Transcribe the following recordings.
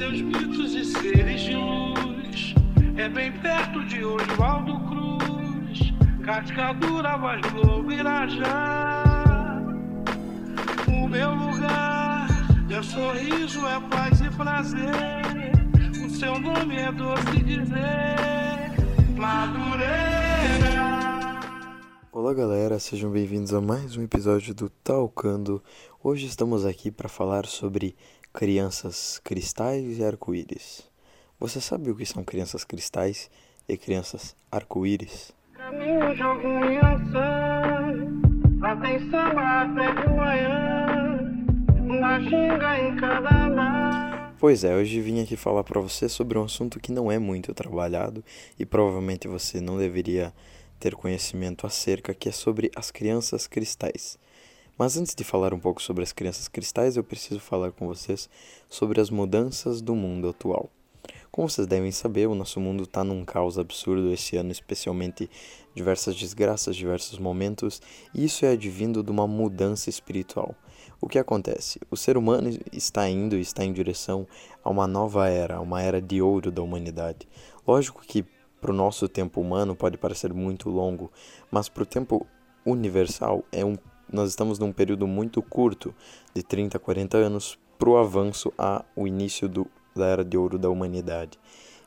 seus mitos e seres de luz. É bem perto de Oswaldo Cruz, Cascadura, Vaz Globo, Irajá. O meu lugar é sorriso, é paz e prazer. O seu nome é doce dizer, Madureira. Olá galera, sejam bem-vindos a mais um episódio do Talcando. Hoje estamos aqui para falar sobre crianças cristais e arco-íris. Você sabe o que são crianças cristais e crianças arco-íris? Caminho algum atenção até de manhã, uma ginga em cada mar. Pois é, hoje vim aqui falar para você sobre um assunto que não é muito trabalhado e provavelmente você não deveria ter conhecimento acerca, que é sobre as crianças cristais. Mas antes de falar um pouco sobre as crianças cristais, eu preciso falar com vocês sobre as mudanças do mundo atual. Como vocês devem saber, o nosso mundo está num caos absurdo esse ano, especialmente diversas desgraças, diversos momentos, e isso é advindo de uma mudança espiritual. O que acontece? O ser humano está indo e está em direção a uma nova era, uma era de ouro da humanidade. Lógico que para o nosso tempo humano pode parecer muito longo, mas para o tempo universal é um, nós estamos num período muito curto, de 30 a 40 anos, para o avanço ao início do, da era de ouro da humanidade.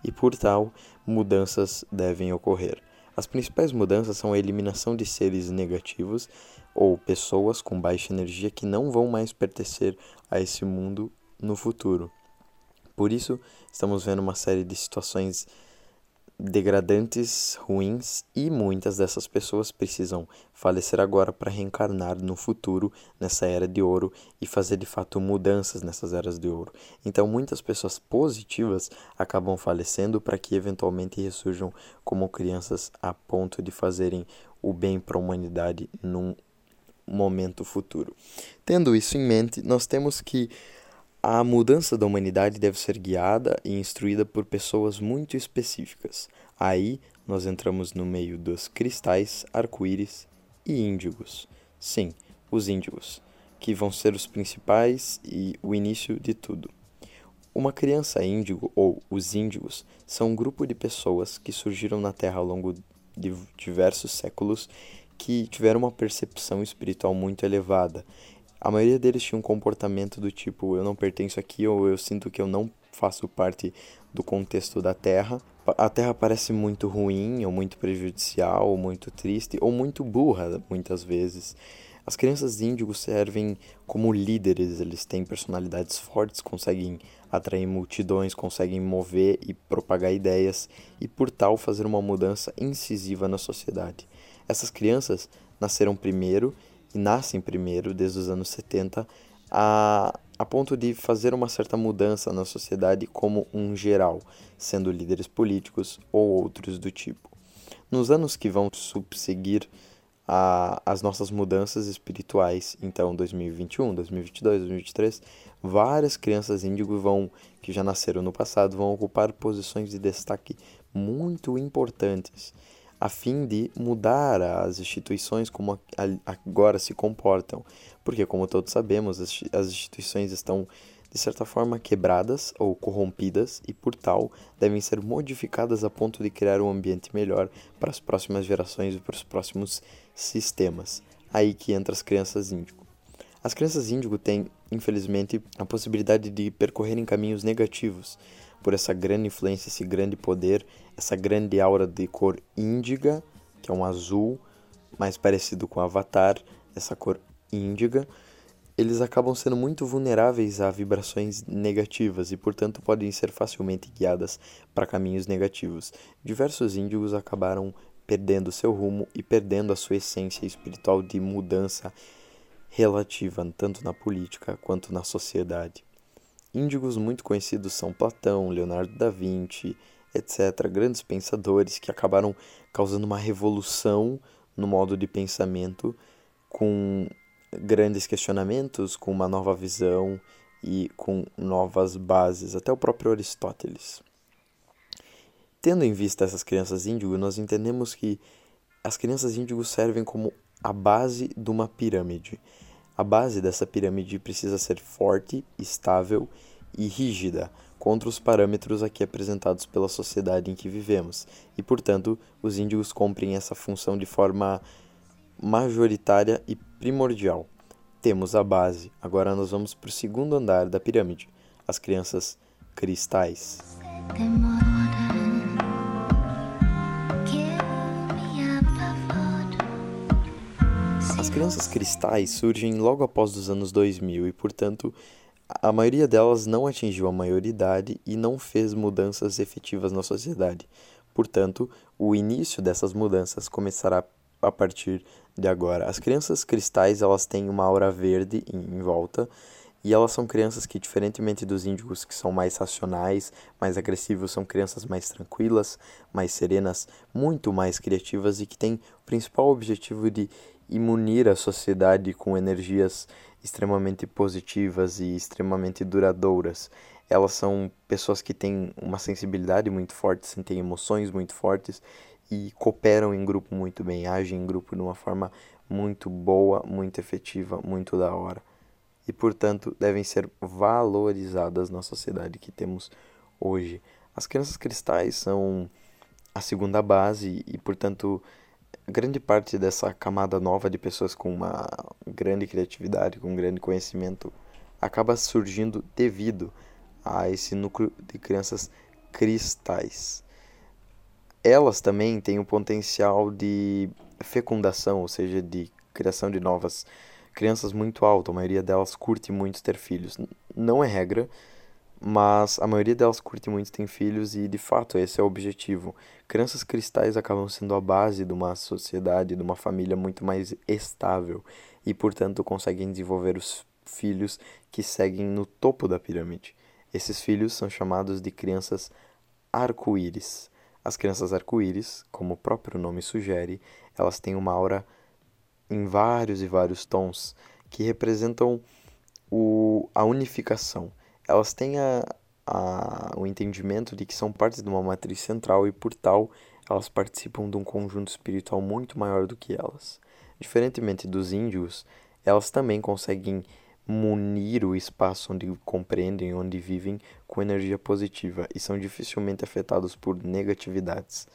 E por tal, mudanças devem ocorrer. As principais mudanças são a eliminação de seres negativos ou pessoas com baixa energia que não vão mais pertencer a esse mundo no futuro. Por isso, estamos vendo uma série de situações degradantes, ruins e muitas dessas pessoas precisam falecer agora para reencarnar no futuro nessa era de ouro e fazer de fato mudanças nessas eras de ouro. Então muitas pessoas positivas acabam falecendo para que eventualmente ressurjam como crianças a ponto de fazerem o bem para a humanidade num momento futuro. Tendo isso em mente, nós temos que a mudança da humanidade deve ser guiada e instruída por pessoas muito específicas. Aí nós entramos no meio dos cristais, arco-íris e índigos. Sim, os índigos, que vão ser os principais e o início de tudo. Uma criança índigo ou os índigos são um grupo de pessoas que surgiram na Terra ao longo de diversos séculos que tiveram uma percepção espiritual muito elevada a maioria deles tinha um comportamento do tipo: eu não pertenço aqui ou eu sinto que eu não faço parte do contexto da Terra. A Terra parece muito ruim, ou muito prejudicial, ou muito triste, ou muito burra, muitas vezes. As crianças índigos servem como líderes, eles têm personalidades fortes, conseguem atrair multidões, conseguem mover e propagar ideias e, por tal, fazer uma mudança incisiva na sociedade. Essas crianças nasceram primeiro nascem primeiro, desde os anos 70, a, a ponto de fazer uma certa mudança na sociedade como um geral, sendo líderes políticos ou outros do tipo. Nos anos que vão subseguir a, as nossas mudanças espirituais, então 2021, 2022, 2023, várias crianças índigo vão, que já nasceram no passado, vão ocupar posições de destaque muito importantes a fim de mudar as instituições como agora se comportam. Porque, como todos sabemos, as instituições estão, de certa forma, quebradas ou corrompidas e, por tal, devem ser modificadas a ponto de criar um ambiente melhor para as próximas gerações e para os próximos sistemas. Aí que entra as crianças índigo. As crianças índigo têm, infelizmente, a possibilidade de percorrerem caminhos negativos por essa grande influência, esse grande poder, essa grande aura de cor índiga, que é um azul mais parecido com Avatar, essa cor índiga, eles acabam sendo muito vulneráveis a vibrações negativas e, portanto, podem ser facilmente guiadas para caminhos negativos. Diversos índigos acabaram perdendo seu rumo e perdendo a sua essência espiritual de mudança relativa, tanto na política quanto na sociedade. Índigos muito conhecidos são Platão, Leonardo da Vinci, etc., grandes pensadores que acabaram causando uma revolução no modo de pensamento, com grandes questionamentos, com uma nova visão e com novas bases, até o próprio Aristóteles. Tendo em vista essas crianças índigo, nós entendemos que as crianças índigo servem como a base de uma pirâmide. A base dessa pirâmide precisa ser forte, estável e rígida, contra os parâmetros aqui apresentados pela sociedade em que vivemos, e portanto os índigos cumprem essa função de forma majoritária e primordial. Temos a base, agora nós vamos para o segundo andar da pirâmide, as crianças cristais. As crianças cristais surgem logo após os anos 2000 e, portanto, a maioria delas não atingiu a maioridade e não fez mudanças efetivas na sociedade. Portanto, o início dessas mudanças começará a partir de agora. As crianças cristais, elas têm uma aura verde em, volta e elas são crianças que, diferentemente dos índigos que são mais racionais, mais agressivos, são crianças mais tranquilas, mais serenas, muito mais criativas e que têm o principal objetivo de imunir a sociedade com energias extremamente positivas e extremamente duradouras. Elas são pessoas que têm uma sensibilidade muito forte, sentem emoções muito fortes e cooperam em grupo muito bem, agem em grupo de uma forma muito boa, muito efetiva, muito da hora. E, portanto, devem ser valorizadas na sociedade que temos hoje. As crianças cristais são a segunda base e, portanto, grande parte dessa camada nova de pessoas com uma grande criatividade, com um grande conhecimento, acaba surgindo devido a esse núcleo de crianças cristais. Elas também têm o potencial de fecundação, ou seja, de criação de novas crianças muito alto. A maioria delas curte muito ter filhos. Não é regra, mas a maioria delas curte muito ter filhos e de fato esse é o objetivo. Crianças cristais acabam sendo a base de uma sociedade, de uma família muito mais estável e, portanto, conseguem desenvolver os filhos que seguem no topo da pirâmide. Esses filhos são chamados de crianças arco-íris. As crianças arco-íris, como o próprio nome sugere, elas têm uma aura em vários e vários tons que representam o, a unificação elas têm a, a, o entendimento de que são partes de uma matriz central e, por tal, elas participam de um conjunto espiritual muito maior do que elas. Diferentemente dos índios, elas também conseguem munir o espaço onde compreendem, onde vivem, com energia positiva e são dificilmente afetados por negatividades.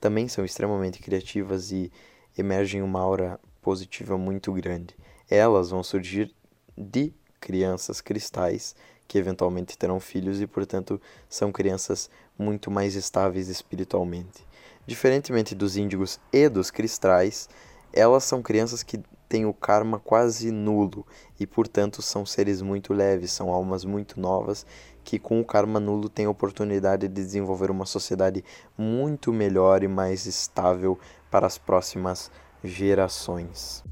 Também são extremamente criativas e emergem uma aura positiva muito grande. Elas vão surgir de crianças cristais que eventualmente terão filhos e, portanto, são crianças muito mais estáveis espiritualmente. Diferentemente dos índigos e dos cristais, elas são crianças que têm o karma quase nulo e, portanto, são seres muito leves, são almas muito novas que, com o karma nulo, têm a oportunidade de desenvolver uma sociedade muito melhor e mais estável para as próximas gerações.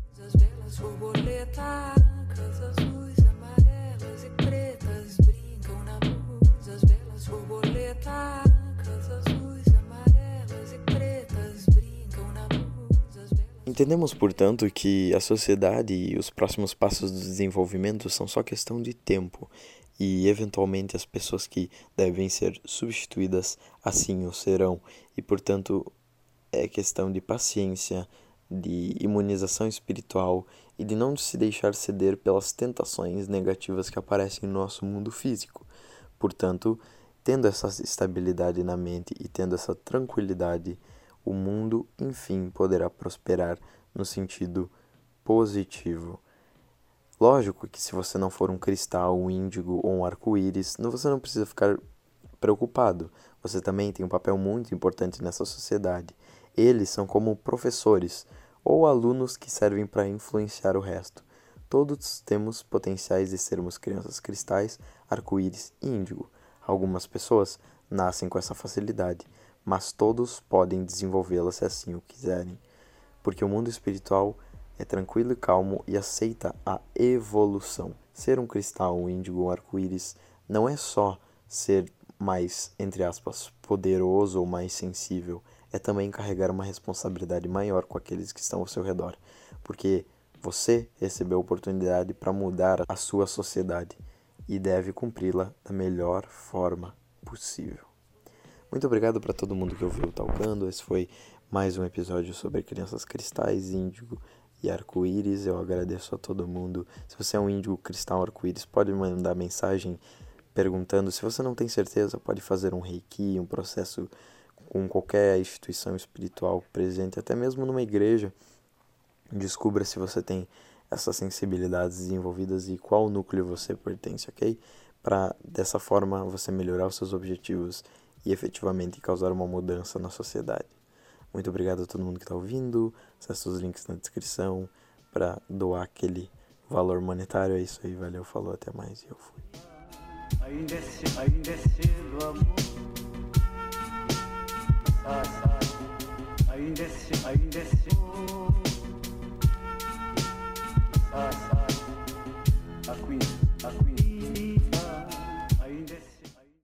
Entendemos, portanto, que a sociedade e os próximos passos do desenvolvimento são só questão de tempo e, eventualmente, as pessoas que devem ser substituídas assim o serão, e, portanto, é questão de paciência, de imunização espiritual e de não se deixar ceder pelas tentações negativas que aparecem no nosso mundo físico. Portanto, tendo essa estabilidade na mente e tendo essa tranquilidade, o mundo, enfim, poderá prosperar no sentido positivo. Lógico que se você não for um cristal, um índigo ou um arco-íris, você não precisa ficar preocupado. Você também tem um papel muito importante nessa sociedade. Eles são como professores ou alunos que servem para influenciar o resto. Todos temos potenciais de sermos crianças cristais, arco-íris e índigo. Algumas pessoas nascem com essa facilidade, mas todos podem desenvolvê-la se assim o quiserem, porque o mundo espiritual é tranquilo e calmo e aceita a evolução. Ser um cristal, um índigo, um arco-íris não é só ser mais, entre aspas, poderoso ou mais sensível, é também carregar uma responsabilidade maior com aqueles que estão ao seu redor, porque você recebeu a oportunidade para mudar a sua sociedade e deve cumpri-la da melhor forma possível. Muito obrigado para todo mundo que ouviu o Talcando. Esse foi mais um episódio sobre crianças cristais, índigo e arco-íris. Eu agradeço a todo mundo. Se você é um índigo cristal arco-íris, pode mandar mensagem perguntando. Se você não tem certeza, pode fazer um reiki, um processo com qualquer instituição espiritual presente, até mesmo numa igreja. Descubra se você tem essas sensibilidades desenvolvidas e qual núcleo você pertence, ok? Para dessa forma você melhorar os seus objetivos e efetivamente causar uma mudança na sociedade. Muito obrigado a todo mundo que está ouvindo. Acesse os links na descrição para doar aquele valor monetário. É isso aí, valeu, falou, até mais e eu fui. A Queen.